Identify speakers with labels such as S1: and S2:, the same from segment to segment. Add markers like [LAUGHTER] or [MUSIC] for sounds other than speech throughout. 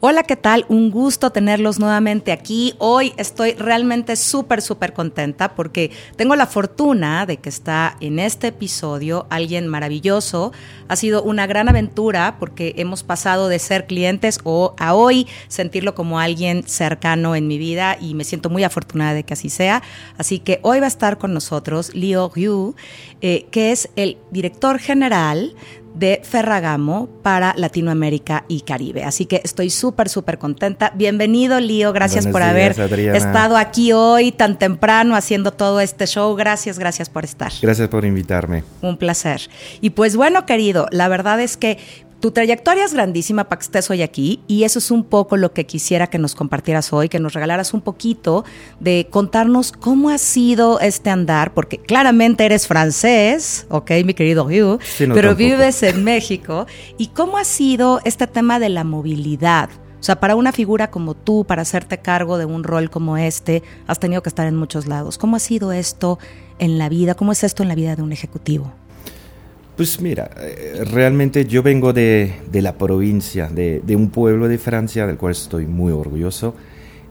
S1: Hola, ¿qué tal? Un gusto tenerlos nuevamente aquí. Hoy estoy realmente súper, súper contenta porque tengo la fortuna de que está en este episodio alguien maravilloso. Ha sido una gran aventura porque hemos pasado de ser clientes o a hoy sentirlo como alguien cercano en mi vida y me siento muy afortunada de que así sea. Así que hoy va a estar con nosotros Leo Ryu, eh, que es el director general de Ferragamo para Latinoamérica y Caribe. Así que estoy súper, súper contenta. Bienvenido, Lío. Gracias
S2: Buenos
S1: por
S2: días,
S1: haber
S2: Adriana.
S1: estado aquí hoy tan temprano haciendo todo este show. Gracias, gracias por estar.
S2: Gracias por invitarme.
S1: Un placer. Y pues bueno, querido, la verdad es que tu trayectoria es grandísima para que estés hoy aquí y eso es un poco lo que quisiera que nos compartieras hoy, que nos regalaras un poquito de contarnos cómo ha sido este andar, porque claramente eres francés, ok, mi querido Hugh,
S2: Sí, no,
S1: pero
S2: tampoco.
S1: vives en México. ¿Y cómo ha sido este tema de la movilidad? O sea, para una figura como tú, para hacerte cargo de un rol como este, has tenido que estar en muchos lados. ¿Cómo ha sido esto en la vida? ¿Cómo es esto en la vida de un ejecutivo?
S2: Pues mira, eh, realmente yo vengo de, de la provincia, de, de un pueblo de Francia del cual estoy muy orgulloso,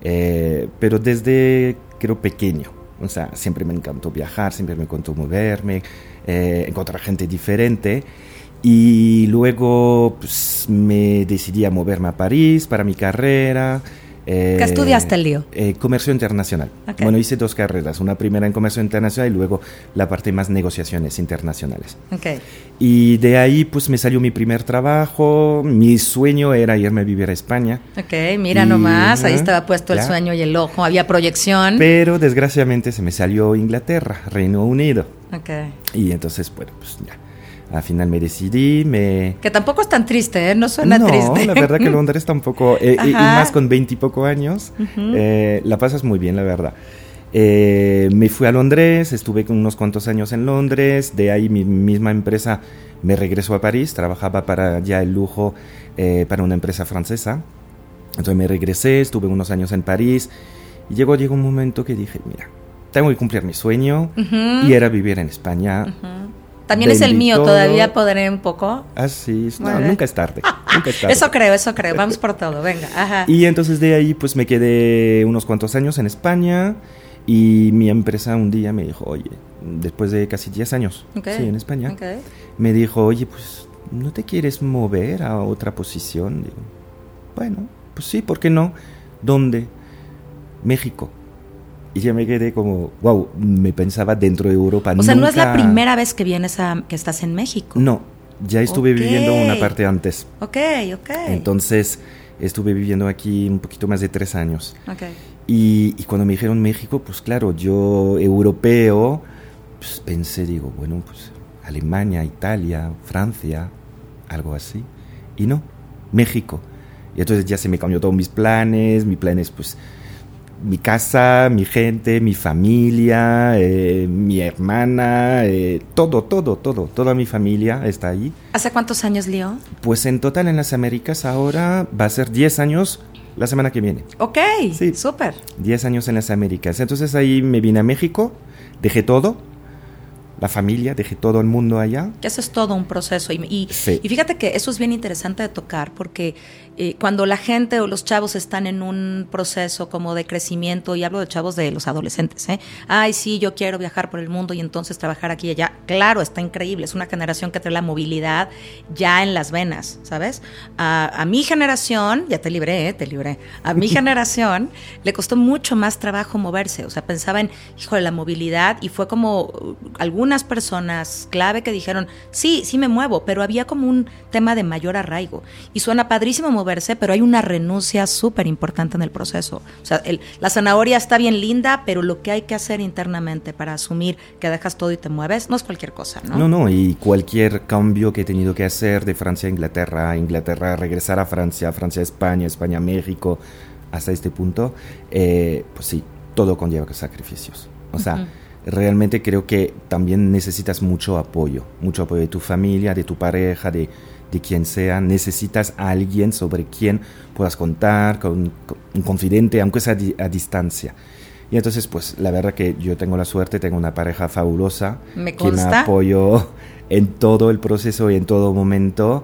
S2: eh, pero desde creo pequeño. O sea, siempre me encantó viajar, siempre me encantó moverme, eh, encontrar gente diferente. Y luego pues, me decidí a moverme a París para mi carrera. Eh,
S1: ¿Qué estudiaste, Lío?
S2: eh, comercio internacional.
S1: Ok.
S2: Bueno, hice dos carreras, una primera en comercio internacional y luego la parte más negociaciones internacionales.
S1: Ok.
S2: Y de ahí pues me salió mi primer trabajo, mi sueño era irme a vivir a España,
S1: Ok, mira
S2: Y,
S1: nomás, ahí estaba puesto el
S2: ya.
S1: sueño y el ojo, había proyección.
S2: pero desgraciadamente se me salió Inglaterra, Reino Unido.
S1: Ok.
S2: Y entonces, bueno, pues ya, al final me decidí, me...
S1: Que tampoco es tan triste, ¿eh? No suena
S2: no,
S1: triste.
S2: la verdad que [LAUGHS] Londres tampoco, eh, y, y más con veintipoco años,
S1: Ujú.
S2: eh, la pasas muy bien, la verdad. Eh, me fui a Londres, estuve unos cuantos años en Londres, de ahí mi misma empresa me regresó a París, trabajaba para ya el lujo eh, para una empresa francesa. Entonces me regresé, estuve unos años en París y llegó, llegó un momento que dije, mira, tengo que cumplir mi sueño
S1: Ujú.
S2: y era vivir en España.
S1: Ujú. También es el mío, todavía podré un poco.
S2: Así, es. No, nunca es tarde, nunca es [LAUGHS] tarde.
S1: Eso creo, eso creo. Vamos por todo, venga. Ajá.
S2: Y entonces de ahí pues me quedé unos cuantos años en España y mi empresa un día me dijo, oye, después de casi 10 años, sí, en España, me dijo, oye, pues, ¿no te quieres mover a otra posición? Digo, bueno, pues sí, ¿por qué no? ¿Dónde? México. Y ya me quedé como, wow, me pensaba dentro de Europa.
S1: O sea, no es la
S2: nunca-
S1: primera vez que vienes a que estás en México.
S2: No, ya estuve
S1: Ok.
S2: viviendo una parte antes.
S1: Ok, ok.
S2: Entonces, estuve viviendo aquí un poquito más de tres años.
S1: Ok.
S2: Y, y cuando me dijeron México, pues claro, yo europeo, pues pensé, digo, bueno, pues Alemania, Italia, Francia, algo así. Y no, México. Y entonces ya se me cambió todos mis planes, mi plan es pues mi casa, mi gente, mi familia, eh, mi hermana, eh, todo, todo, todo, toda mi familia está ahí.
S1: ¿Hace cuántos años, Lío?
S2: Pues en total en las Américas ahora va a ser 10 años la semana que viene.
S1: Ok,
S2: Sí.
S1: súper.
S2: 10 años en las Américas. Entonces ahí me vine a México, dejé todo, la familia, dejé todo el mundo allá.
S1: Que eso es todo un proceso. Y, y-
S2: Sí.
S1: y fíjate que eso es bien interesante de tocar porque eh, cuando la gente o los chavos están en un proceso como de crecimiento, y hablo de chavos de los adolescentes, ¿eh? ay, sí, yo quiero viajar por el mundo y entonces trabajar aquí y allá. Claro, está increíble. Es una generación que trae la movilidad ya en las venas, ¿sabes? A, a mi generación, ya te libré, ¿eh? te libré. A mi [LAUGHS] generación le costó mucho más trabajo moverse. O sea, pensaba en, híjole, la movilidad y fue como uh, algunas personas clave que dijeron, sí, sí me muevo, pero había como un tema de mayor arraigo. Y suena padrísimo moverse, pero hay una renuncia súper importante en el proceso. O sea, el- la zanahoria está bien linda, pero lo que hay que hacer internamente para asumir que dejas todo y te mueves no es cualquier cosa, ¿no?
S2: No, no, y cualquier cambio que he tenido que hacer de Francia a Inglaterra, a Inglaterra, regresar a Francia, Francia a España, España a México, hasta este punto, eh, pues sí, todo conlleva sacrificios. O sea,
S1: Ujú.
S2: Realmente creo que también necesitas mucho apoyo, mucho apoyo de tu familia, de tu pareja, de, de quien sea. Necesitas a alguien sobre quien puedas contar, con, un confidente, aunque sea a distancia. Y entonces, pues la verdad que yo tengo la suerte, tengo una pareja fabulosa
S1: que
S2: me apoyó en todo el proceso y en todo momento.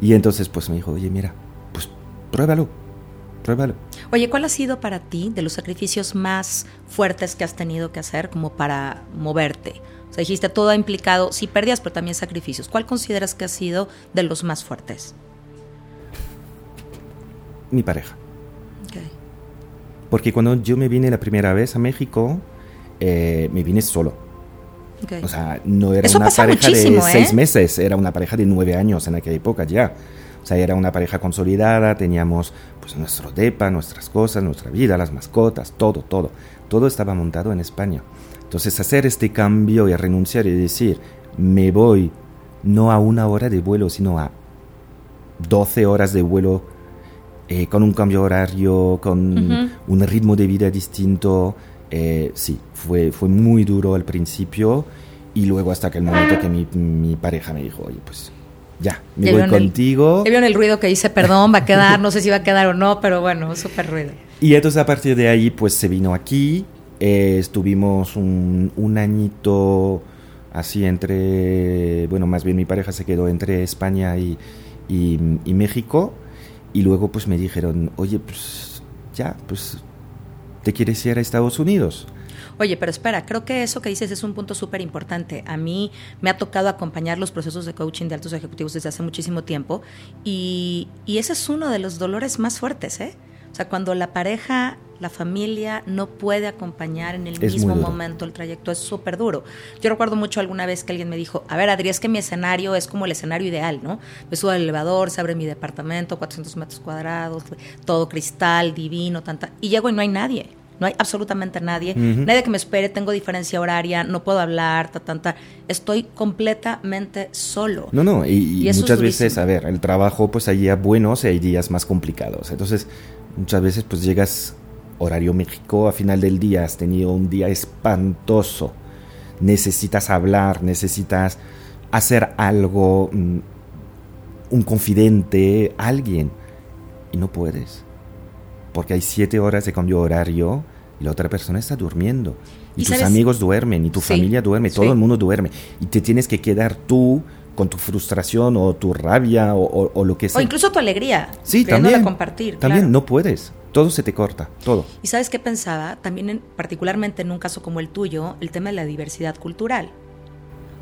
S2: Y entonces, pues me dijo, oye, mira, pues pruébalo, pruébalo.
S1: Oye, ¿cuál ha sido para ti de los sacrificios más fuertes que has tenido que hacer como para moverte? O sea, dijiste, todo ha implicado, sí, pérdidas, pero también sacrificios. ¿Cuál consideras que ha sido de los más fuertes?
S2: Mi pareja. Porque cuando yo me vine la primera vez a México, eh, me vine solo. O sea, no era una pareja de ¿eh? seis meses, era una pareja de nueve años en aquella época ya. O sea, era una pareja consolidada, teníamos pues nuestro depa, nuestras cosas, nuestra vida, las mascotas, todo, todo. Todo estaba montado en España. Entonces, hacer este cambio y renunciar y decir, me voy no a una hora de vuelo, sino a 12 horas de vuelo eh, con un cambio horario, con un ritmo de vida distinto. Eh, sí, fue, fue muy duro al principio y luego hasta que el momento que mi, mi pareja me dijo, oye, pues ya, me voy contigo.
S1: El, vieron el ruido que dice, perdón, va a quedar, no sé si va a quedar o no, pero bueno, súper ruido.
S2: Y entonces a partir de ahí, pues se vino aquí, eh, estuvimos un, un añito así entre, bueno, más bien mi pareja se quedó entre España y, y, y México y luego pues me dijeron, oye, pues ya, pues te quieres ir a Estados Unidos.
S1: Oye, pero espera, creo que eso que dices es un punto súper importante. A mí me ha tocado acompañar los procesos de coaching de altos ejecutivos desde hace muchísimo tiempo y, y ese es uno de los dolores más fuertes, ¿eh? O sea, cuando la pareja la familia no puede acompañar en el mismo momento el trayecto, es súper duro. Yo recuerdo mucho alguna vez que alguien me dijo, a ver, Adri, es que mi escenario es como el escenario ideal, ¿no? Me subo al elevador, se abre mi departamento, 400 metros cuadrados, todo cristal, divino, tanta... Y llego y no hay nadie. No hay absolutamente nadie, nadie que me espere, tengo diferencia horaria, no puedo hablar, ta, ta, ta. estoy completamente solo.
S2: No, no, y, muchas veces, a ver, el trabajo, pues hay días buenos y hay días más complicados. Entonces, muchas veces, pues llegas horario México, a final del día has tenido un día espantoso, necesitas hablar, necesitas hacer algo, mm, un confidente, alguien, y no puedes, porque hay siete horas de cambio horario y la otra persona está durmiendo. Y, tus amigos duermen, y tu familia duerme, todo el mundo duerme. Y te tienes que quedar tú con tu frustración o tu rabia o, lo que sea.
S1: O incluso tu alegría.
S2: Sí, también.
S1: compartir.
S2: También no puedes todo se te corta, todo.
S1: ¿Y sabes qué pensaba? También, particularmente en un caso como el tuyo, el tema de la diversidad cultural.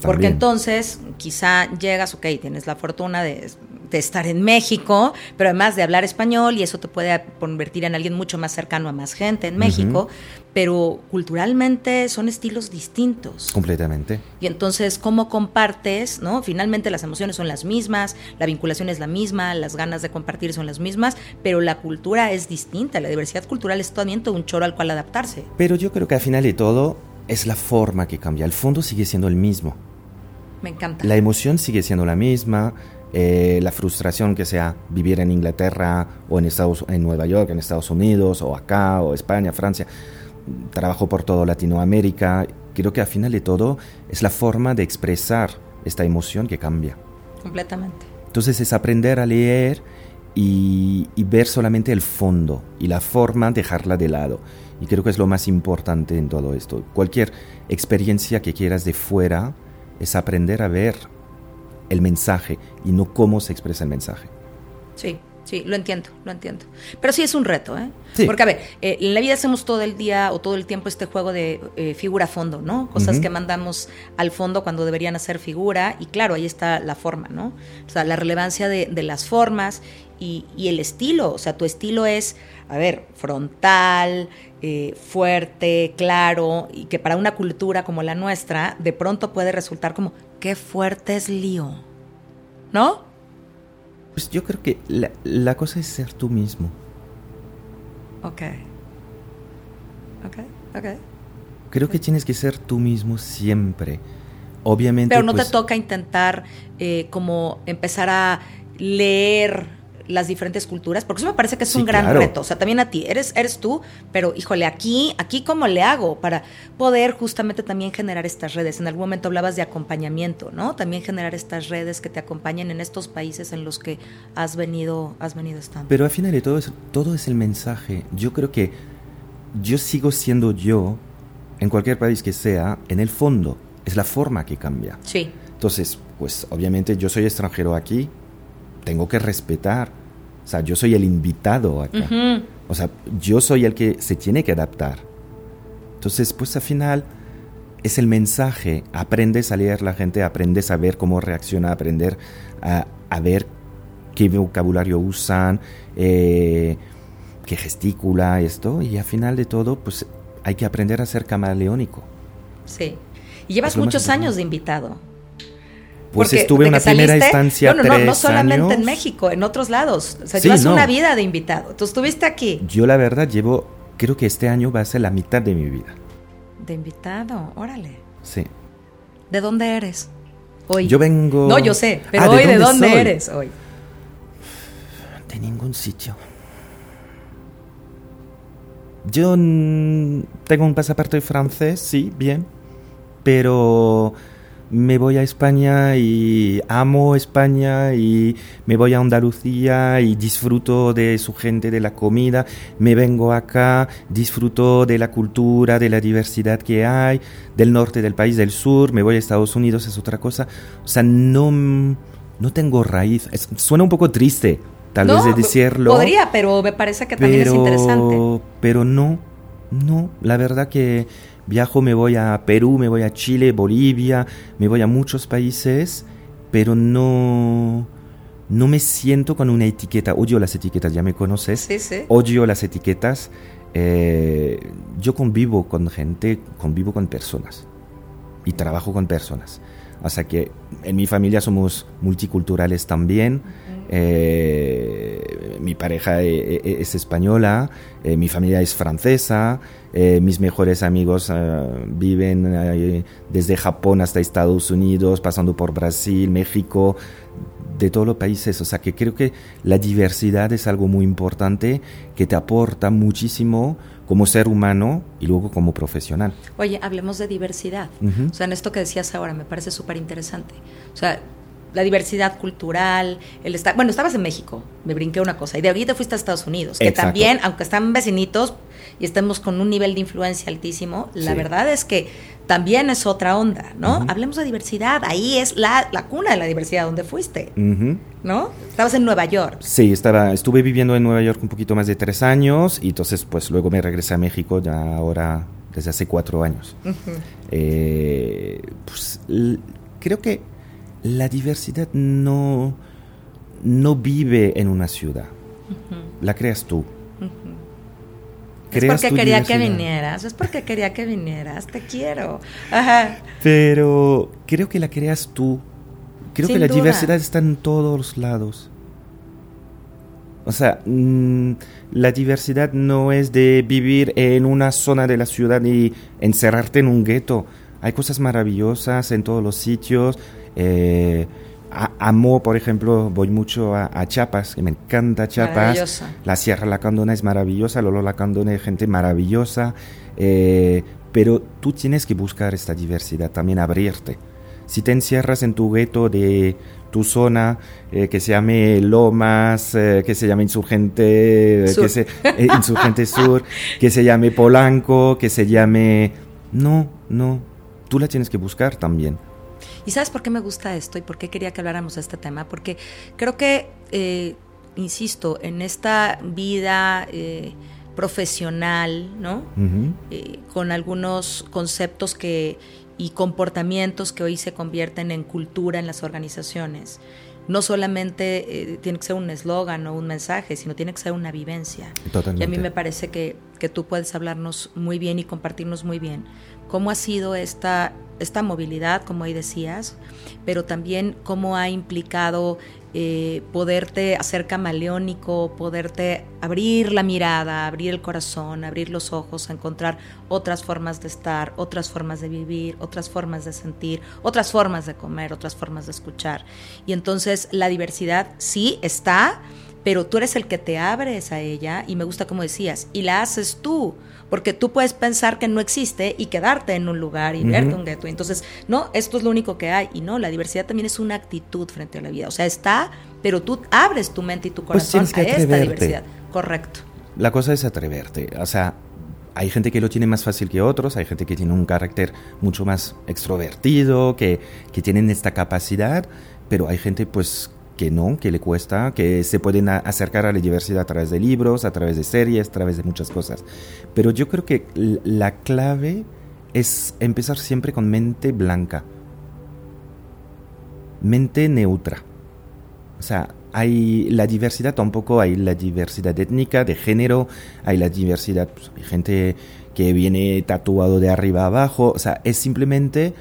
S1: Porque entonces quizá llegas, ok, tienes la fortuna de, estar en México, pero además de hablar español y eso te puede convertir en alguien mucho más cercano a más gente en México, pero culturalmente son estilos distintos.
S2: Completamente.
S1: Y entonces, ¿cómo compartes? ¿no? Finalmente las emociones son las mismas, la vinculación es la misma, las ganas de compartir son las mismas, pero la cultura es distinta, la diversidad cultural es también todo un choro al cual adaptarse.
S2: Pero yo creo que al final de todo es la forma que cambia, el fondo sigue siendo el mismo.
S1: Me encanta.
S2: La emoción sigue siendo la misma, eh, la frustración que sea vivir en Inglaterra o en, Estados, en Nueva York, en Estados Unidos, o acá, o España, Francia. Trabajo por todo Latinoamérica. Creo que al final de todo es la forma de expresar esta emoción que cambia.
S1: Completamente.
S2: Entonces es aprender a leer y, y ver solamente el fondo y la forma dejarla de lado. Y creo que es lo más importante en todo esto. Cualquier experiencia que quieras de fuera, es aprender a ver el mensaje y no cómo se expresa el mensaje.
S1: Sí, sí, lo entiendo, lo entiendo. Pero sí es un reto, ¿eh? Porque, a ver, eh, en la vida hacemos todo el día o todo el tiempo este juego de eh, figura-fondo, ¿no? Cosas que mandamos al fondo cuando deberían hacer figura y claro, ahí está la forma, ¿no? O sea, la relevancia de, de las formas y, y, el estilo, o sea, tu estilo es, a ver, frontal, eh, fuerte, claro, y que para una cultura como la nuestra, de pronto puede resultar como, qué fuerte es lío, ¿no?
S2: Pues yo creo que la, la cosa es ser tú mismo.
S1: Ok. Ok, ok.
S2: Creo que tienes que ser tú mismo siempre. Obviamente.
S1: Pero no te pues toca intentar eh, como empezar a leer las diferentes culturas, porque eso me parece que es un gran reto, o sea, también a ti, eres, eres tú, pero híjole, aquí, aquí cómo le hago para poder justamente también generar estas redes. En algún momento hablabas de acompañamiento, ¿no? También generar estas redes que te acompañen en estos países en los que has venido, has venido estando.
S2: Pero al final de todo, es, todo es el mensaje. Yo creo que yo sigo siendo yo en cualquier país que sea, en el fondo, es la forma que cambia.
S1: Sí.
S2: Entonces, pues obviamente yo soy extranjero aquí, tengo que respetar. O sea, yo soy el invitado acá. O sea, yo soy el que se tiene que adaptar. Entonces, pues al final es el mensaje. Aprendes a leer la gente, aprendes a ver cómo reacciona, aprender a, ver qué vocabulario usan, eh, qué gesticula esto. Y al final de todo, pues hay que aprender a ser camaleónico.
S1: Sí. Y llevas muchos años de invitado.
S2: Pues estuve en una primera instancia.
S1: No, no, no, no solamente en México, en otros lados. O sea, llevas una vida de invitado. Tú estuviste aquí.
S2: Yo, la verdad, llevo. Creo que este año va a ser la mitad de mi vida.
S1: De invitado, órale.
S2: Sí.
S1: ¿De dónde eres? Hoy.
S2: Yo vengo.
S1: No, yo sé, pero ah, hoy, ¿de dónde, eres hoy?
S2: De ningún sitio. Yo tengo un pasaporte francés, sí, bien, pero me voy a España y amo España y me voy a Andalucía y disfruto de su gente, de la comida, me vengo acá, disfruto de la cultura, de la diversidad que hay, del norte del país, del sur, me voy a Estados Unidos, es otra cosa. O sea, no, no tengo raíz. suena un poco triste, tal vez de decirlo.
S1: Podría, pero me parece que también es interesante.
S2: Pero no, no, la verdad que Viajo, me voy a Perú, me voy a Chile, Bolivia, me voy a muchos países, pero no, no me siento con una etiqueta. Odio las etiquetas, ya me conoces.
S1: Sí, sí.
S2: Odio las etiquetas. Eh, yo convivo con gente, convivo con personas y trabajo con personas. O sea que en mi familia somos multiculturales también. Eh, mi pareja e, e, es española, eh, mi familia es francesa, eh, mis mejores amigos viven desde Japón hasta Estados Unidos, pasando por Brasil, México, de todos los países. O sea que creo que la diversidad es algo muy importante que te aporta muchísimo como ser humano y luego como profesional.
S1: Oye, hablemos de diversidad. O sea, en esto que decías ahora me parece súper interesante. O sea, la diversidad cultural, el estar, bueno, estabas en México, me brinqué una cosa, y de ahorita fuiste a Estados Unidos, que también, aunque están vecinitos y estemos con un nivel de influencia altísimo, la verdad es que también es otra onda, ¿no? Hablemos de diversidad, ahí es la, la, cuna de la diversidad donde fuiste, ¿no? Estabas en Nueva York.
S2: Sí, estaba, estuve viviendo en Nueva York un poquito más de tres años y entonces pues luego me regresé a México ya ahora desde hace cuatro años. Eh, pues creo que la diversidad no, no vive en una ciudad. La creas tú.
S1: Es porque quería que vinieras, es porque quería que vinieras, te quiero.
S2: Pero creo que la creas tú. Creo que la diversidad está en todos lados. O sea, mm, la diversidad no es de vivir en una zona de la ciudad y encerrarte en un gueto. Hay cosas maravillosas en todos los sitios. Eh, amo, por ejemplo, voy mucho a, Chiapas, que me encanta Chiapas. La Sierra Lacandona es maravillosa, Lolo Lacandona es gente maravillosa. Eh, pero tú tienes que buscar esta diversidad, también abrirte. Si te encierras en tu gueto de tu zona, eh, que se llame Lomas, que se llame Insurgente, Que se, Insurgente Sur, [LAUGHS] que se llame Polanco, que se llame... No, no, tú la tienes que buscar también.
S1: ¿Y sabes por qué me gusta esto y por qué quería que habláramos de este tema? Porque creo que, eh, insisto, en esta vida eh, profesional, ¿no? Eh, con algunos conceptos que y comportamientos que hoy se convierten en cultura en las organizaciones. No solamente tiene que ser un eslogan o un mensaje, sino tiene que ser una vivencia.
S2: Totalmente.
S1: Y a mí me parece que, que tú puedes hablarnos muy bien y compartirnos muy bien cómo ha sido esta, esta movilidad, como ahí decías, pero también cómo ha implicado eh, poderte hacer camaleónico, poderte abrir la mirada, abrir el corazón, abrir los ojos, encontrar otras formas de estar, otras formas de vivir, otras formas de sentir, otras formas de comer, otras formas de escuchar. Y entonces la diversidad sí está, pero tú eres el que te abres a ella y me gusta como decías, y la haces tú, porque tú puedes pensar que no existe y quedarte en un lugar y verte un gueto. Entonces, no, esto es lo único que hay. Y no, la diversidad también es una actitud frente a la vida. O sea, está, pero tú abres tu mente y tu
S2: Pues
S1: corazón a esta diversidad. Correcto.
S2: La cosa es atreverte. O sea, hay gente que lo tiene más fácil que otros, hay gente que tiene un carácter mucho más extrovertido, que, que tienen esta capacidad, pero hay gente pues que no, que le cuesta, que se pueden acercar a la diversidad a través de libros, a través de series, a través de muchas cosas. Pero yo creo que la clave es empezar siempre con mente blanca, mente neutra. O sea, hay la diversidad tampoco, hay la diversidad étnica, de género, hay la diversidad, pues, hay gente que viene tatuado de arriba a abajo, o sea, es simplemente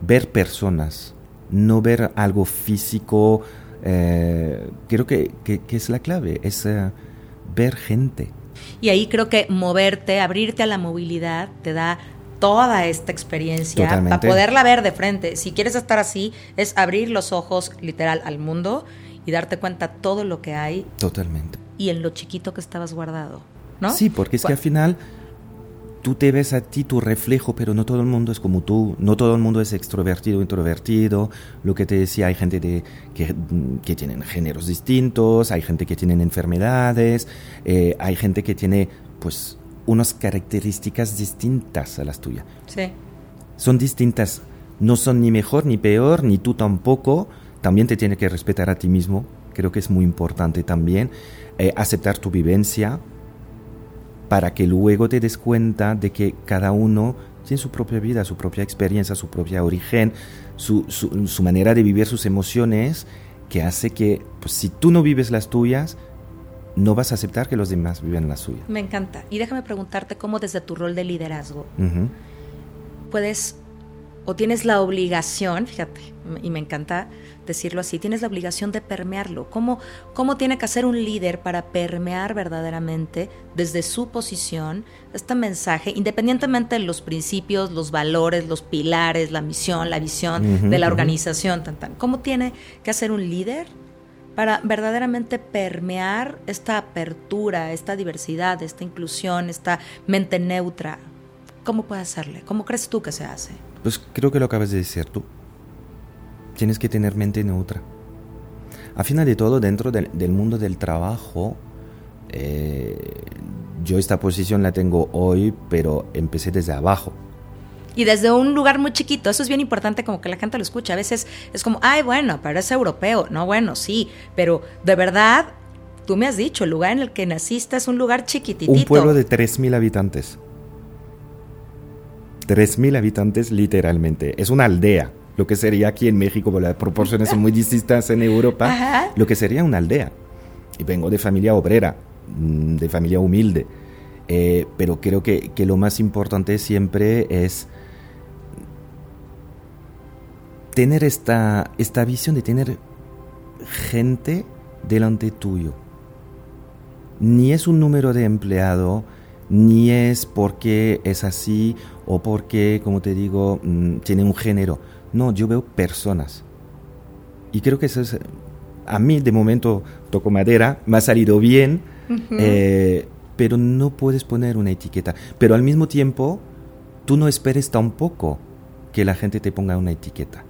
S2: ver personas, no ver algo físico, eh, creo que, que- que es la clave, es eh, ver gente.
S1: Y ahí creo que moverte, abrirte a la movilidad, te da toda esta experiencia
S2: Totalmente.
S1: para poderla ver de frente. Si quieres estar así, es abrir los ojos literal al mundo y darte cuenta todo lo que hay
S2: Totalmente.
S1: y en lo chiquito que estabas guardado, ¿no?
S2: Sí, porque es que al final tú te ves a ti tu reflejo, pero no todo el mundo es como tú, no todo el mundo es extrovertido, introvertido. Lo que te decía, hay gente de, que, que tienen géneros distintos, hay gente que tienen enfermedades, eh, hay gente que tiene pues unas características distintas a las tuyas.
S1: Sí.
S2: Son distintas, no son ni mejor ni peor, ni tú tampoco. También te tienes que respetar a ti mismo, creo que es muy importante también. Eh, aceptar tu vivencia, para que luego te des cuenta de que cada uno tiene su propia vida, su propia experiencia, su propia origen, su, su, su manera de vivir sus emociones, que hace que, pues si tú no vives las tuyas, no vas a aceptar que los demás vivan las suyas.
S1: Me encanta. Y déjame preguntarte cómo desde tu rol de liderazgo puedes o tienes la obligación, fíjate, y me encanta decirlo así, tienes la obligación de permearlo. ¿Cómo, ¿Cómo tiene que hacer un líder para permear verdaderamente desde su posición este mensaje, independientemente de los principios, los valores, los pilares, la misión, la visión de la organización? Tan, tan? ¿Cómo tiene que hacer un líder para verdaderamente permear esta apertura, esta diversidad, esta inclusión, esta mente neutra? ¿Cómo puede hacerle? ¿Cómo crees tú que se hace?
S2: Pues creo que lo acabas de decir tú. Tienes que tener mente neutra. A final de todo, dentro del, del mundo del trabajo, eh, yo esta posición la tengo hoy, pero empecé desde abajo.
S1: Y desde un lugar muy chiquito, eso es bien importante como que la gente lo escucha. A veces es como, ay, bueno, pero es europeo. No, bueno, sí, pero de verdad, tú me has dicho, el lugar en el que naciste es un lugar chiquititito.
S2: Un pueblo de 3.000 habitantes. 3.000 habitantes literalmente. Es una aldea. Lo que sería aquí en México, porque las proporciones son muy [LAUGHS] distintas en Europa,
S1: Ajá.
S2: lo que sería una aldea. Y vengo de familia obrera, mm, de familia humilde. Eh, pero creo que, que lo más importante siempre es tener esta, esta visión de tener gente delante tuyo. Ni es un número de empleado, ni es porque es así o porque, como te digo, mm, tiene un género. No, yo veo personas. Y creo que eso es, a mí de momento toco madera, me ha salido bien, eh, pero no puedes poner una etiqueta. Pero al mismo tiempo, tú no esperes tampoco que la gente te ponga una etiqueta.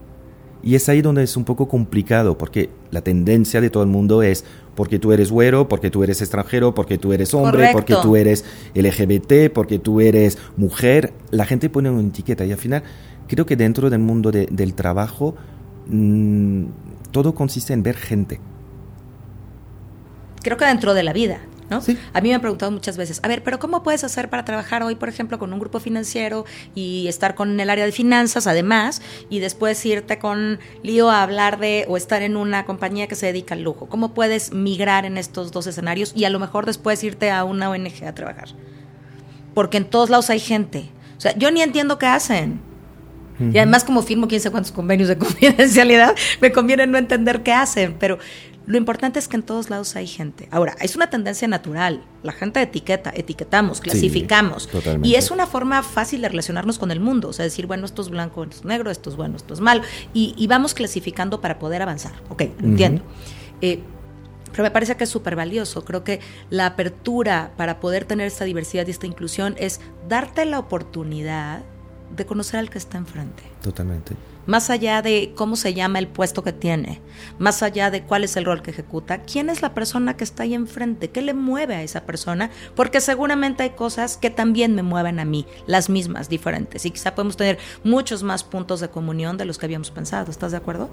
S2: Y es ahí donde es un poco complicado, porque la tendencia de todo el mundo es porque tú eres güero, porque tú eres extranjero, porque tú eres hombre,
S1: Correcto.
S2: porque tú eres LGBT, porque tú eres mujer. La gente pone una etiqueta y al final creo que dentro del mundo de- del trabajo mm, todo consiste en ver gente.
S1: Creo que dentro de la vida, ¿no?
S2: Sí.
S1: A mí me han preguntado muchas veces, a ver, pero ¿cómo puedes hacer para trabajar hoy, por ejemplo, con un grupo financiero y estar con el área de finanzas, además, y después irte con lío a hablar de o estar en una compañía que se dedica al lujo? ¿Cómo puedes migrar en estos dos escenarios y a lo mejor después irte a una ONG a trabajar? Porque en todos lados hay gente. O sea, yo ni entiendo qué hacen. Y además como firmo quién sabe cuántos convenios de [LAUGHS] confidencialidad, me conviene no entender qué hacen, pero lo importante es que en todos lados hay gente. Ahora, es una tendencia natural. La gente etiqueta, etiquetamos, clasificamos.
S2: totalmente.
S1: y es una forma fácil de relacionarnos con el mundo. O sea, decir, bueno, esto es blanco, esto es negro, esto es bueno, esto es malo. Y, y vamos clasificando para poder avanzar. Ok, entiendo. Eh, Pero me parece que es súper valioso. Creo que la apertura para poder tener esta diversidad y esta inclusión es darte la oportunidad de conocer al que está enfrente.
S2: Totalmente
S1: más allá de cómo se llama el puesto que tiene, más allá de cuál es el rol que ejecuta, quién es la persona que está ahí enfrente, qué le mueve a esa persona, porque seguramente hay cosas que también me mueven a mí, las mismas, diferentes, y quizá podemos tener muchos más puntos de comunión de los que habíamos pensado, ¿estás de acuerdo?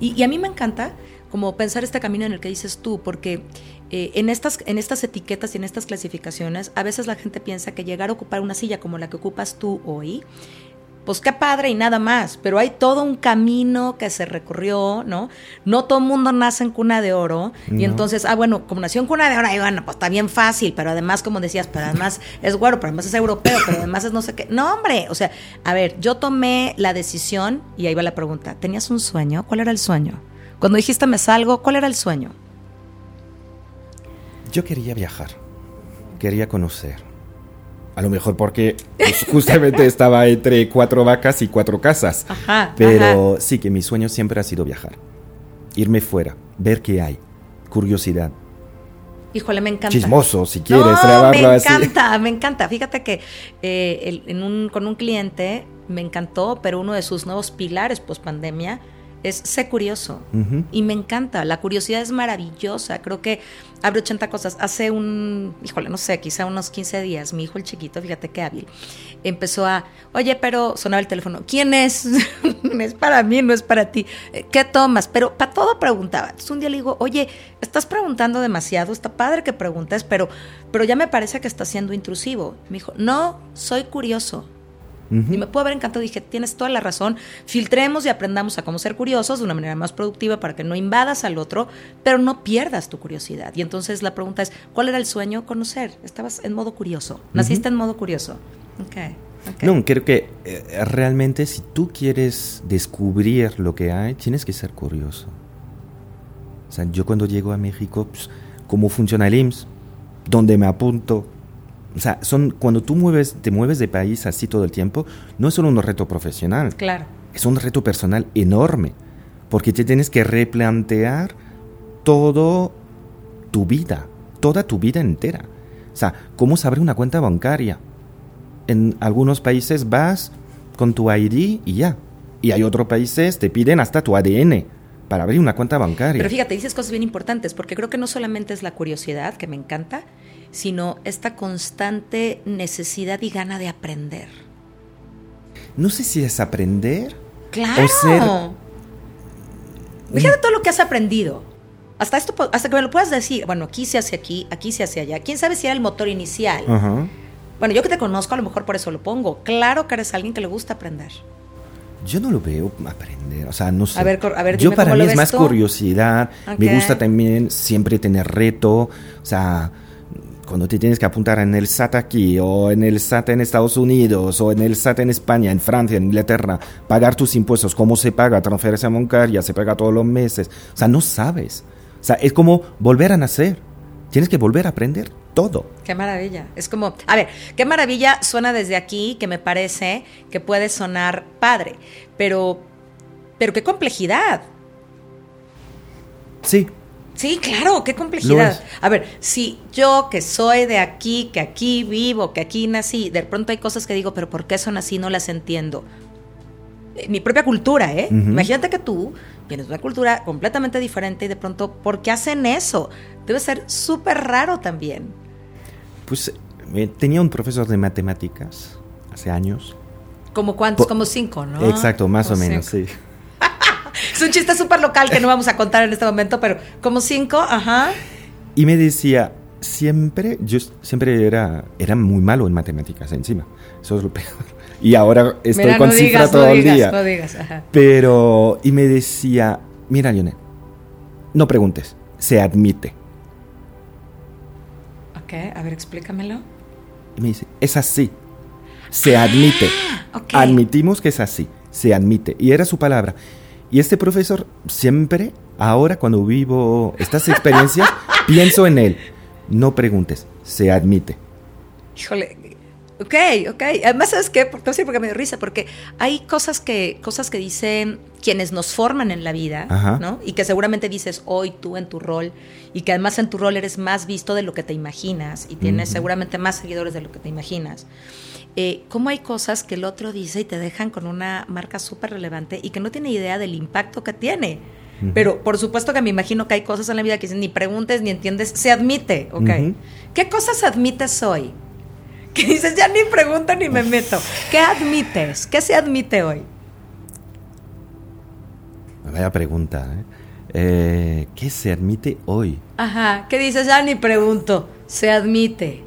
S1: y, a mí me encanta como pensar este camino en el que dices tú, porque eh, en, estas, en estas etiquetas y en estas clasificaciones, a veces la gente piensa que llegar a ocupar una silla como la que ocupas tú hoy, pues qué padre y nada más, pero hay todo un camino que se recorrió, ¿no? No todo el mundo nace en cuna de oro y entonces, ah, bueno, como nació en cuna de oro, ahí bueno, pues está bien fácil, pero además, como decías, pero además es güero, pero además es europeo, pero además es no sé qué. No, hombre, o sea, a ver, yo tomé la decisión y ahí va la pregunta, ¿tenías un sueño? ¿Cuál era el sueño? Cuando dijiste me salgo, ¿cuál era el sueño?
S2: Yo quería viajar, quería conocer a lo mejor porque pues, justamente [LAUGHS] estaba entre cuatro vacas y cuatro casas. Ajá, Pero sí que mi sueño siempre ha sido viajar. Irme fuera, ver qué hay. Curiosidad.
S1: Híjole, me encanta.
S2: Chismoso, si quieres,
S1: no, Me encanta, me encanta. Fíjate que eh, en un, con un cliente me encantó, pero uno de sus nuevos pilares post pandemia es sé curioso. Y me encanta, la curiosidad es maravillosa. Creo que abre 80 cosas. Hace un, híjole, no sé, quizá unos 15 días, mi hijo el chiquito, fíjate qué hábil, empezó a, oye, pero sonaba el teléfono, ¿quién es? [LAUGHS] es para mí, no es para ti. ¿Qué tomas? Pero para todo preguntaba. Entonces un día le digo, oye, estás preguntando demasiado, está padre que preguntes, pero, pero ya me parece que estás siendo intrusivo. Me dijo, no, soy curioso. Y me pudo haber encantado. Dije, tienes toda la razón. Filtremos y aprendamos a cómo ser curiosos de una manera más productiva para que no invadas al otro, pero no pierdas tu curiosidad. Y entonces la pregunta es, ¿cuál era el sueño? Conocer. Estabas en modo curioso. Naciste en modo curioso. Okay.
S2: No, creo que eh, realmente si tú quieres descubrir lo que hay, tienes que ser curioso. O sea, yo cuando llego a México, pues, ¿cómo funciona el IMSS? ¿Dónde me apunto? O sea, son, cuando tú mueves, te mueves de país así todo el tiempo, no es solo un reto profesional.
S1: Claro.
S2: Es un reto personal enorme. Porque te tienes que replantear todo tu vida, toda tu vida entera. O sea, cómo se abre una cuenta bancaria. En algunos países vas con tu ID y ya. Y hay otros países te piden hasta tu ADN para abrir una cuenta bancaria.
S1: Pero fíjate, dices cosas bien importantes, porque creo que no solamente es la curiosidad, que me encanta, sino esta constante necesidad y gana de aprender.
S2: No sé si es aprender.
S1: Claro. O ser... Fíjate todo lo que has aprendido. Hasta esto, hasta que me lo puedas decir, bueno, aquí se hace aquí, aquí se hace allá. ¿Quién sabe si era el motor inicial? Bueno, yo que te conozco, a lo mejor por eso lo pongo. Claro que eres alguien que le gusta aprender.
S2: Yo no lo veo aprender, o sea, no sé.
S1: A ver, a ver,
S2: yo para mí es más curiosidad. Me gusta también siempre tener reto, o sea, cuando te tienes que apuntar en el SAT aquí, o en el SAT en Estados Unidos, o en el SAT en España, en Francia, en Inglaterra, pagar tus impuestos, cómo se paga, transferencia monetaria, se paga todos los meses. O sea, no sabes. O sea, es como volver a nacer. Tienes que volver a aprender todo.
S1: Qué maravilla. Es como, a ver, qué maravilla suena desde aquí, que me parece que puede sonar padre, pero, pero qué complejidad.
S2: Sí,
S1: Sí, claro, qué complejidad. A ver, si yo que soy de aquí, que aquí vivo, que aquí nací, de pronto hay cosas que digo, pero ¿por qué son así? No las entiendo. Eh, mi propia cultura, ¿eh? Imagínate que tú vienes de una cultura completamente diferente y de pronto, ¿por qué hacen eso? Debe ser súper raro también.
S2: Pues eh, tenía un profesor de matemáticas hace años.
S1: ¿Como cuántos? Como cinco, ¿no?
S2: Exacto, más o menos, sí
S1: es un chiste súper local que no vamos a contar en este momento, pero como cinco, ajá.
S2: Y me decía, siempre, yo siempre era, era muy malo en matemáticas encima. Eso es lo peor. Y ahora estoy con cifra todo el día.
S1: No digas, ajá.
S2: Pero, y me decía, mira, Lionel, no preguntes, se admite.
S1: Ok, a ver, explícamelo.
S2: Y me dice, es así. Se admite. Ah, Admitimos que es así. Se admite. Y era su palabra. Y este profesor siempre, ahora cuando vivo estas experiencias, [LAUGHS] pienso en él. No preguntes, se admite.
S1: Híjole, Ok, ok. Además, ¿sabes qué? Porque, sí, porque me dio risa, porque hay cosas que, cosas que dicen quienes nos forman en la vida,
S2: Ajá.
S1: ¿no? Y que seguramente dices hoy tú en tu rol, y que además en tu rol eres más visto de lo que te imaginas, y tienes seguramente más seguidores de lo que te imaginas. Eh, ¿Cómo hay cosas que el otro dice y te dejan con una marca súper relevante y que no tiene idea del impacto que tiene? Pero por supuesto que me imagino que hay cosas en la vida que dicen, ni preguntes ni entiendes, se admite, ¿ok? ¿Qué cosas admites hoy? [LAUGHS] Que dices, ya ni pregunto ni me meto. ¿Qué admites? ¿Qué se admite hoy?
S2: Vaya pregunta, ¿eh? Eh, ¿Qué se admite hoy?
S1: Ajá, ¿qué dices? Ya ni pregunto, se admite.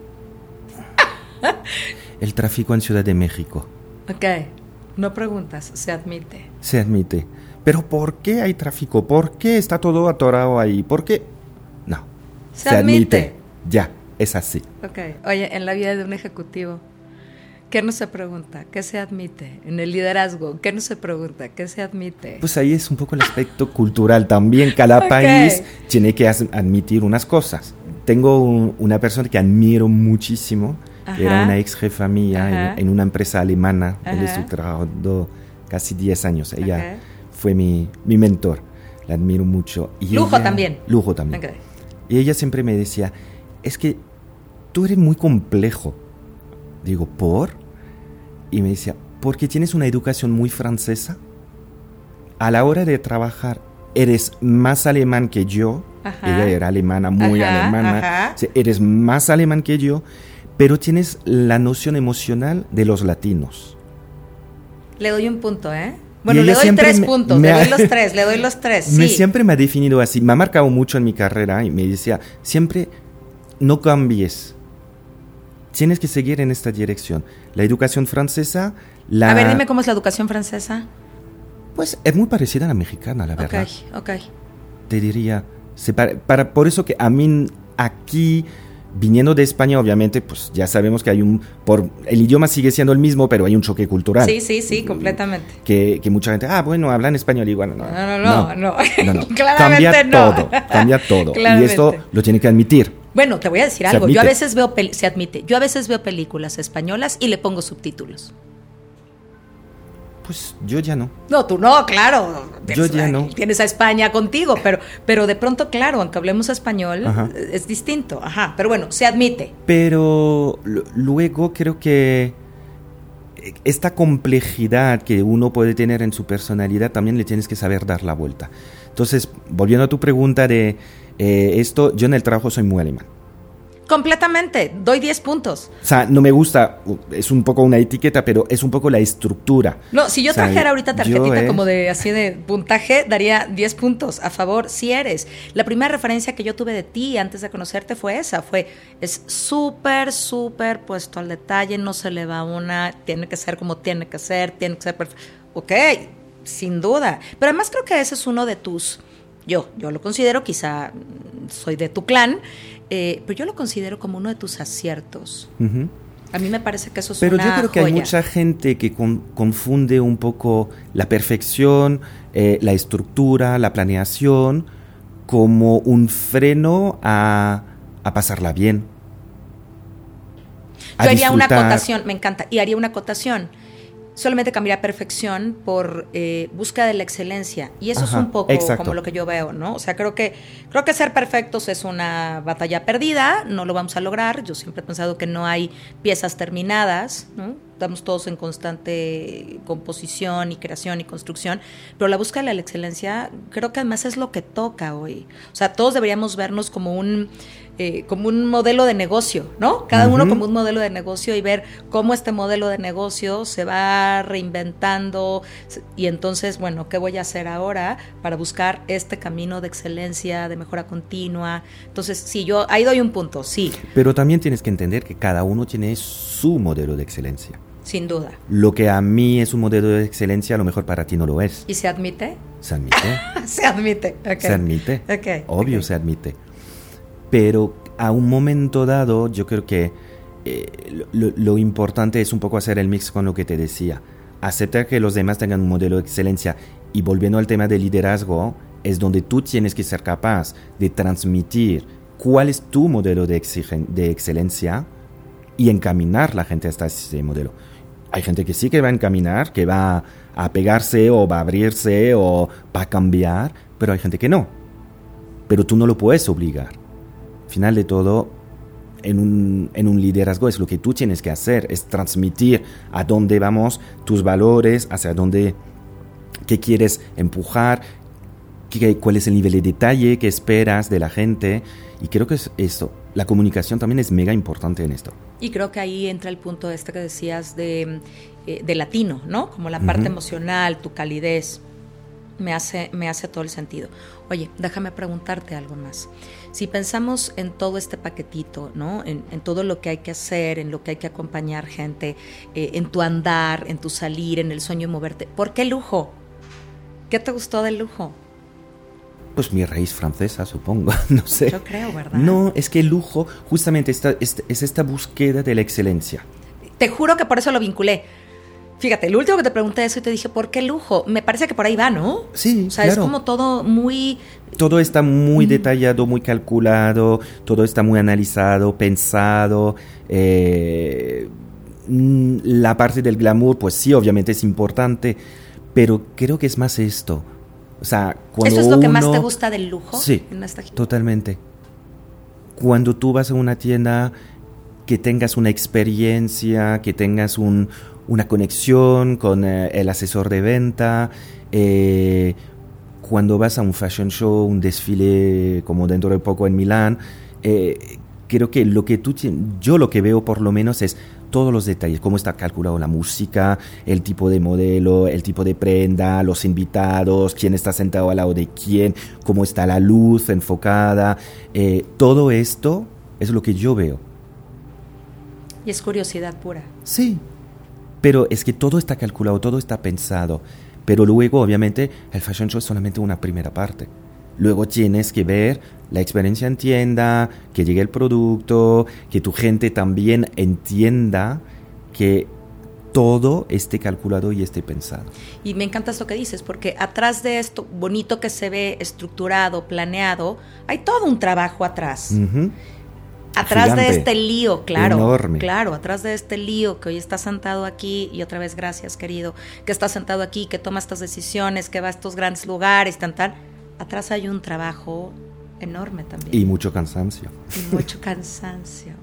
S1: [LAUGHS]
S2: El tráfico en Ciudad de México.
S1: Ok, no preguntas, se admite.
S2: Se admite. Pero ¿por qué hay tráfico? ¿Por qué está todo atorado ahí? ¿Por qué? No.
S1: Se admite.
S2: Ya, es así.
S1: Ok, oye, en la vida de un ejecutivo, ¿qué no se pregunta? ¿Qué se admite? En el liderazgo, ¿qué no se pregunta? ¿Qué se admite?
S2: Pues ahí es un poco el aspecto cultural también. Cada [LAUGHS]
S1: Ok.
S2: país tiene que admitir unas cosas. Tengo un- una persona que admiro muchísimo.
S1: Ajá.
S2: Era una ex jefa mía en, en una empresa alemana
S1: Ajá.
S2: estoy trabajando casi 10 años. Ella fue mi, mi mentor. La admiro mucho. Y
S1: Lujo
S2: ella-
S1: también.
S2: Lujo también.
S1: Ok.
S2: Y ella siempre me decía, es que tú eres muy complejo. Digo, ¿por? Y me decía, porque tienes una educación muy francesa. A la hora de trabajar, eres más alemán que yo.
S1: Ajá.
S2: Ella era alemana, muy
S1: Ajá,
S2: alemana.
S1: ajá.
S2: O sea, eres más alemán que yo, pero tienes la noción emocional de los latinos.
S1: Le doy un punto, ¿eh? Bueno, le doy tres
S2: me-
S1: puntos,
S2: me
S1: le
S2: ha-
S1: doy los [LAUGHS] tres, le doy los tres.
S2: Me
S1: sí.
S2: siempre me ha definido así, me ha marcado mucho en mi carrera y me decía, siempre no cambies. Tienes que seguir en esta dirección. La educación francesa, la...
S1: A ver, dime cómo es la educación francesa.
S2: Pues es muy parecida a la mexicana, la
S1: Ok,
S2: verdad.
S1: ok.
S2: Te diría, para, para- por eso que a mí aquí, viniendo de España, obviamente, pues ya sabemos que hay un... Por, el idioma sigue siendo el mismo, pero hay un choque cultural.
S1: Sí, sí, sí, completamente.
S2: Que, que mucha gente, ah, bueno, hablan español igual. No,
S1: No, no, no, no.
S2: no, no. [LAUGHS]
S1: Claramente
S2: cambia
S1: no.
S2: todo, cambia [LAUGHS] todo. Y esto lo tiene que admitir.
S1: Bueno, te voy a decir
S2: Se
S1: algo. Yo a veces veo, se admite, yo a veces veo películas españolas y le pongo subtítulos.
S2: Pues yo ya no.
S1: No, tú no, claro.
S2: Yo ya no.
S1: Tienes a España contigo, pero, pero de pronto, claro, aunque hablemos español,
S2: Ajá.
S1: es distinto. Ajá, pero bueno, se admite.
S2: Pero lu- luego creo que eh, esta complejidad que uno puede tener en su personalidad también le tienes que saber dar la vuelta. Entonces, volviendo a tu pregunta de eh, esto, yo en el trabajo soy muy alemán.
S1: Completamente, doy 10 puntos.
S2: O sea, no me gusta, es un poco una etiqueta, pero es un poco la estructura.
S1: No, si yo
S2: O sea,
S1: trajera ahorita tarjetita
S2: eh,
S1: como de así de puntaje, daría 10 puntos a favor, si eres. La primera referencia que yo tuve de ti antes de conocerte fue esa, fue, es súper, súper puesto al detalle, no se le va una, tiene que ser como tiene que ser, tiene que ser perfecto. Ok, sin duda. Pero además creo que ese es uno de tus, yo, yo lo considero, quizá soy de tu clan, eh, pero yo lo considero como uno de tus aciertos. A mí me parece que eso es
S2: Pero
S1: una
S2: yo creo que hay mucha gente que con- confunde un poco la perfección, eh, la estructura, la planeación, como un freno a, a pasarla bien. a
S1: Yo haría una acotación, me encanta, y haría una acotación. Solamente cambiaría perfección por eh, búsqueda de la excelencia. Y eso
S2: Ajá,
S1: es un poco
S2: exacto.
S1: como lo que yo veo, ¿no? O sea, creo que, creo que ser perfectos es una batalla perdida, no lo vamos a lograr. Yo siempre he pensado que no hay piezas terminadas, ¿no? Estamos todos en constante composición y creación y construcción, pero la búsqueda de la excelencia creo que además es lo que toca hoy. O sea, todos deberíamos vernos como un, eh, como un modelo de negocio, ¿no? Cada uno como un modelo de negocio y ver cómo este modelo de negocio se va reinventando y entonces, bueno, ¿qué voy a hacer ahora para buscar este camino de excelencia, de mejora continua? Entonces, sí, yo ahí doy un punto, sí,
S2: Pero también tienes que entender que cada uno tiene su modelo de excelencia.
S1: Sin duda.
S2: Lo que a mí es un modelo de excelencia, a lo mejor para ti no lo es.
S1: ¿Y se admite?
S2: Se admite. [LAUGHS]
S1: se admite.
S2: Se admite.
S1: Ok,
S2: Obvio se admite. Pero a un momento dado, yo creo que eh, lo, lo importante es un poco hacer el mix con lo que te decía. Aceptar que los demás tengan un modelo de excelencia. Y volviendo al tema del liderazgo, es donde tú tienes que ser capaz de transmitir cuál es tu modelo de, exigen- de excelencia y encaminar la gente hasta ese modelo. Hay gente que sí que va a encaminar, que va a pegarse o va a abrirse o va a cambiar, pero hay gente que no. Pero tú no lo puedes obligar. Final de todo, en un, en un, liderazgo es lo que tú tienes que hacer, es transmitir a dónde vamos, tus valores, hacia dónde, qué quieres empujar, qué, cuál es el nivel de detalle que esperas de la gente. Y creo que es esto, la comunicación también es mega importante en esto.
S1: Y creo que ahí entra el punto este que decías de, eh, de latino, ¿no? Como la parte emocional, tu calidez. Me hace, me hace todo el sentido. Oye, déjame preguntarte algo más. Si pensamos en todo este paquetito, ¿no? En, todo lo que hay que hacer, en lo que hay que acompañar gente, eh, en tu andar, en tu salir, en el sueño de moverte, ¿por qué lujo? ¿Qué te gustó del lujo?
S2: Pues mi raíz francesa, supongo, [LAUGHS] no sé.
S1: Yo creo, ¿verdad?
S2: No, es que el lujo justamente es, es esta búsqueda de la excelencia.
S1: Te juro que por eso lo vinculé Fíjate, lo último que te pregunté eso y te dije, ¿por qué lujo? Me parece que por ahí va, ¿no?
S2: Sí,
S1: O sea, es como todo muy...
S2: Todo está muy detallado, muy calculado, todo está muy analizado, pensado. Eh, mm, la parte del glamour, pues sí, obviamente es importante, pero creo que es más esto. O sea, cuando
S1: ¿Eso es lo que más te gusta del lujo?
S2: Sí, totalmente. Cuando tú vas a una tienda, que tengas una experiencia, que tengas un, una conexión con eh, el asesor de venta. Eh, cuando vas a un fashion show, un desfile como dentro de poco en Milán, eh, creo que lo que tú yo lo que veo por lo menos es todos los detalles, cómo está calculado la música, el tipo de modelo, el tipo de prenda, los invitados, quién está sentado al lado de quién, cómo está la luz enfocada, todo esto es lo que yo veo.
S1: Y es curiosidad pura.
S2: Sí, pero es que todo está calculado, todo está pensado. Pero luego, obviamente, el fashion show es solamente una primera parte. Luego tienes que ver la experiencia en tienda, que llegue el producto, que tu gente también entienda que todo esté calculado y esté pensado.
S1: Y me encanta esto que dices, porque atrás de esto bonito que se ve estructurado, planeado, hay todo un trabajo atrás. Atrás de este lío, claro. Claro, atrás de este lío que hoy está sentado aquí, y otra vez gracias, querido, que está sentado aquí, que toma estas decisiones, que va a estos grandes lugares, tan, tan. Atrás hay un trabajo enorme también.
S2: Y mucho cansancio.
S1: Y mucho cansancio.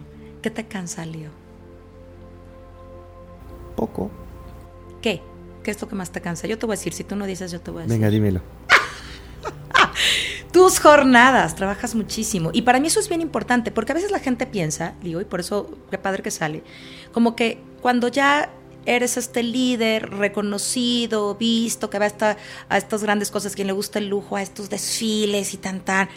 S1: ¿Qué te cansa, Lío?
S2: Poco.
S1: ¿Qué? ¿Qué es lo que más te cansa? Yo te voy a decir, si tú no dices, yo te voy a decir.
S2: Venga, dímelo [LAUGHS]
S1: tus jornadas, trabajas muchísimo. Y para mí eso es bien importante, porque a veces la gente piensa, digo, y por eso qué padre que sale, como que cuando ya eres este líder reconocido, visto, que va a, a estas grandes cosas, quien le gusta el lujo, a estos desfiles y tan tan,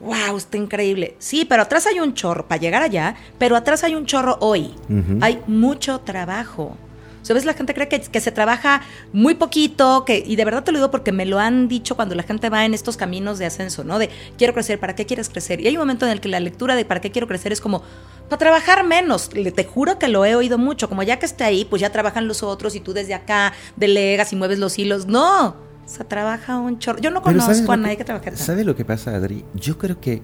S1: wow, está increíble. Sí, pero atrás hay un chorro para llegar allá, pero atrás hay un chorro hoy. Hay mucho trabajo. ¿Sabes? La gente cree que, que, se trabaja muy poquito, que, y de verdad te lo digo porque me lo han dicho cuando la gente va en estos caminos de ascenso, ¿no? De quiero crecer, ¿para qué quieres crecer? Y hay un momento en el que la lectura de para qué quiero crecer es como, para trabajar menos. Te juro que lo he oído mucho, como ya que esté ahí, pues ya trabajan los otros y tú desde acá delegas y mueves los hilos. No, se trabaja un chorro. Yo no conozco a nadie que, trabaje
S2: tanto. ¿Sabes lo que pasa, Adri? Yo creo que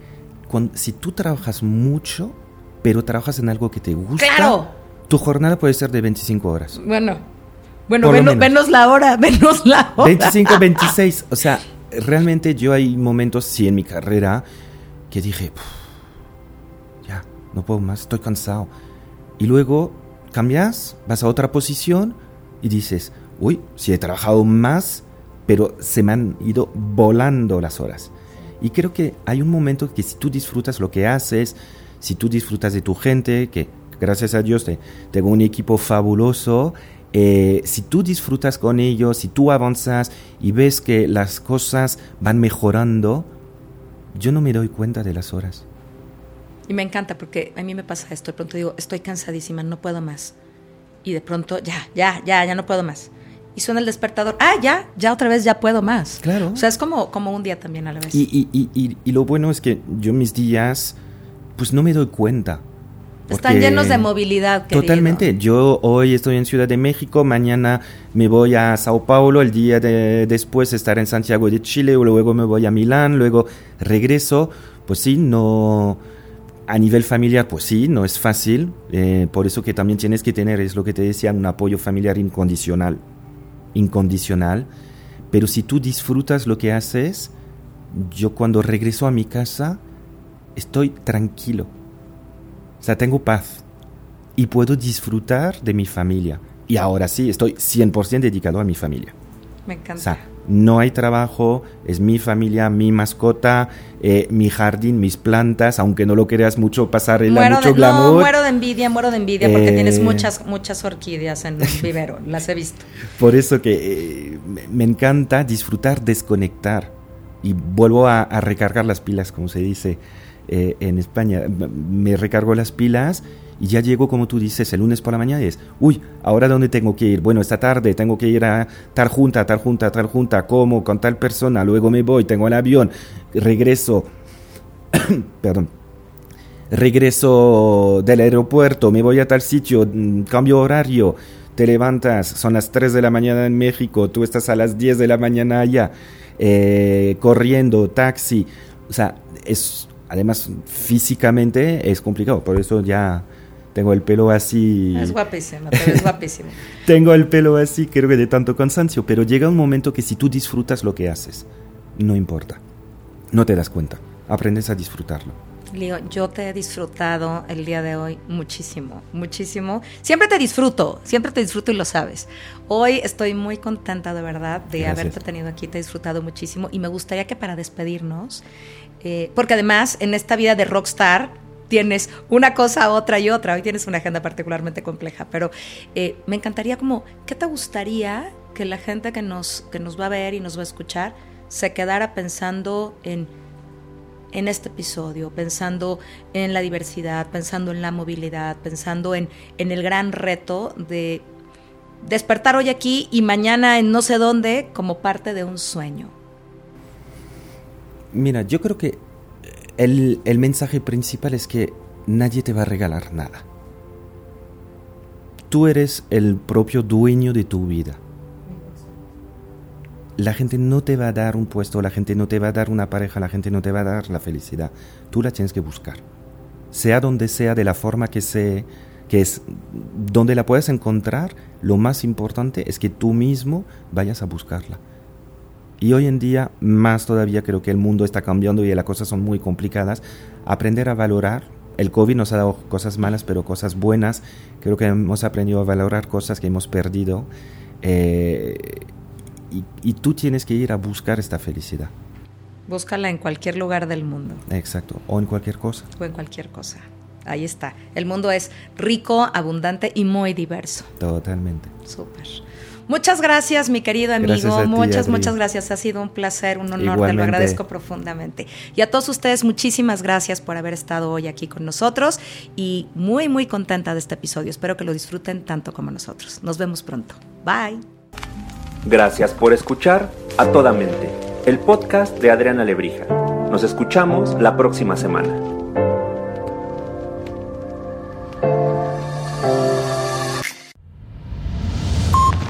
S2: cuando, si tú trabajas mucho, pero trabajas en algo que te gusta.
S1: ¡Claro!
S2: Tu jornada puede ser de 25 horas.
S1: Bueno, bueno, menos, la hora, [LAUGHS] menos la hora.
S2: 25, 26. O sea, realmente yo hay momentos, sí, en mi carrera, que dije, no puedo más, estoy cansado. Y luego cambias, vas a otra posición y dices, uy, sí he trabajado más, pero se me han ido volando las horas. Y creo que hay un momento que si tú disfrutas lo que haces, si tú disfrutas de tu gente, que gracias a Dios tengo un equipo fabuloso. Eh, si tú disfrutas con ellos, si tú avanzas y ves que las cosas van mejorando, yo no me doy cuenta de las horas.
S1: Y me encanta porque a mí me pasa esto, de pronto digo, estoy cansadísima, no puedo más. Y de pronto, ya, ya, ya, ya no puedo más. Y suena el despertador, ah, ya, ya otra vez ya puedo más.
S2: Claro.
S1: O sea, es como, como un día también a la vez.
S2: Y, y, y, y lo bueno es que yo mis días, pues no me doy cuenta.
S1: Están llenos de movilidad.
S2: Querido. Totalmente. Yo hoy estoy en Ciudad de México, mañana me voy a Sao Paulo, el día de, después estar en Santiago de Chile, luego me voy a Milán, luego regreso. Pues sí, no. A nivel familiar, pues sí, no es fácil. eh, por eso que también tienes que tener, es lo que te decía, un apoyo familiar incondicional. Incondicional. Pero si tú disfrutas lo que haces, yo cuando regreso a mi casa estoy tranquilo. O sea, tengo paz. Y puedo disfrutar de mi familia. Y ahora sí, estoy 100% dedicado a mi familia.
S1: Me
S2: O
S1: encanta.
S2: sea, no hay trabajo, es mi familia, mi mascota, eh, mi jardín, mis plantas, aunque no lo creas mucho, pasarela,
S1: muero
S2: mucho
S1: de, no,
S2: glamour.
S1: muero de envidia, muero de envidia porque
S2: Eh.
S1: tienes muchas, muchas orquídeas en un vivero, [LAUGHS] las he visto.
S2: Por eso que eh, me- encanta disfrutar, desconectar. Y vuelvo a, a recargar las pilas, como se dice eh, en España. Me recargo las pilas y ya llego, como tú dices, el lunes por la mañana y es, uy, ¿ahora dónde tengo que ir? Bueno, esta tarde tengo que ir a tal junta, tal junta, tal junta, como con tal persona, luego me voy, tengo el avión, regreso, [COUGHS] perdón, regreso del aeropuerto, me voy a tal sitio, mm, cambio horario, te levantas, son las 3 de la mañana en México, tú estás a las 10 de la mañana allá, eh, corriendo, taxi, o sea, es, además físicamente es complicado, por eso ya tengo el pelo así.
S1: Es guapísimo, ves guapísimo. [LAUGHS]
S2: Tengo el pelo así, creo que de tanto cansancio, pero llega un momento que si tú disfrutas lo que haces, no importa, no te das cuenta, aprendes a disfrutarlo.
S1: Lío, yo te he disfrutado el día de hoy muchísimo, muchísimo. Siempre te disfruto, siempre te disfruto y lo sabes. Hoy estoy muy contenta de verdad de
S2: Gracias.
S1: haberte tenido aquí, te he disfrutado muchísimo y me gustaría que para despedirnos, eh, porque además en esta vida de rockstar tienes una cosa, otra y otra, hoy tienes una agenda particularmente compleja, pero eh, me encantaría como, ¿qué te gustaría que la gente que nos, que nos va a ver y nos va a escuchar se quedara pensando en en este episodio, pensando en la diversidad, pensando en la movilidad, pensando en, en el gran reto de despertar hoy aquí y mañana en no sé dónde como parte de un sueño.
S2: Mira, yo creo que el, mensaje principal es que nadie te va a regalar nada. Tú eres el propio dueño de tu vida. La gente no te va a dar un puesto, la gente no te va a dar una pareja, la gente no te va a dar la felicidad. Tú la tienes que buscar. Sea donde sea, de la forma que sea, que es donde la puedas encontrar, lo más importante es que tú mismo vayas a buscarla. Y hoy en día, más todavía, creo que el mundo está cambiando y las cosas son muy complicadas. Aprender a valorar. El COVID nos ha dado cosas malas, pero cosas buenas. Creo que hemos aprendido a valorar cosas que hemos perdido. Eh, y, y tú tienes que ir a buscar esta felicidad.
S1: Búscala en cualquier lugar del mundo
S2: Exacto. O en cualquier cosa.
S1: o en cualquier cosa. Ahí está. El mundo es rico, abundante y muy diverso.
S2: Totalmente.
S1: Súper. Muchas gracias, mi querido amigo.
S2: Gracias a ti,
S1: muchas,
S2: Adri.
S1: muchas gracias. Ha sido un placer, un honor. Te lo agradezco profundamente. Y a todos ustedes, muchísimas gracias por haber estado hoy aquí con nosotros. Y muy, muy contenta de este episodio. Espero que lo disfruten tanto como nosotros. Nos vemos pronto. Bye.
S3: Gracias por escuchar A Toda Mente, el podcast de Adriana Lebrija. Nos escuchamos la próxima semana.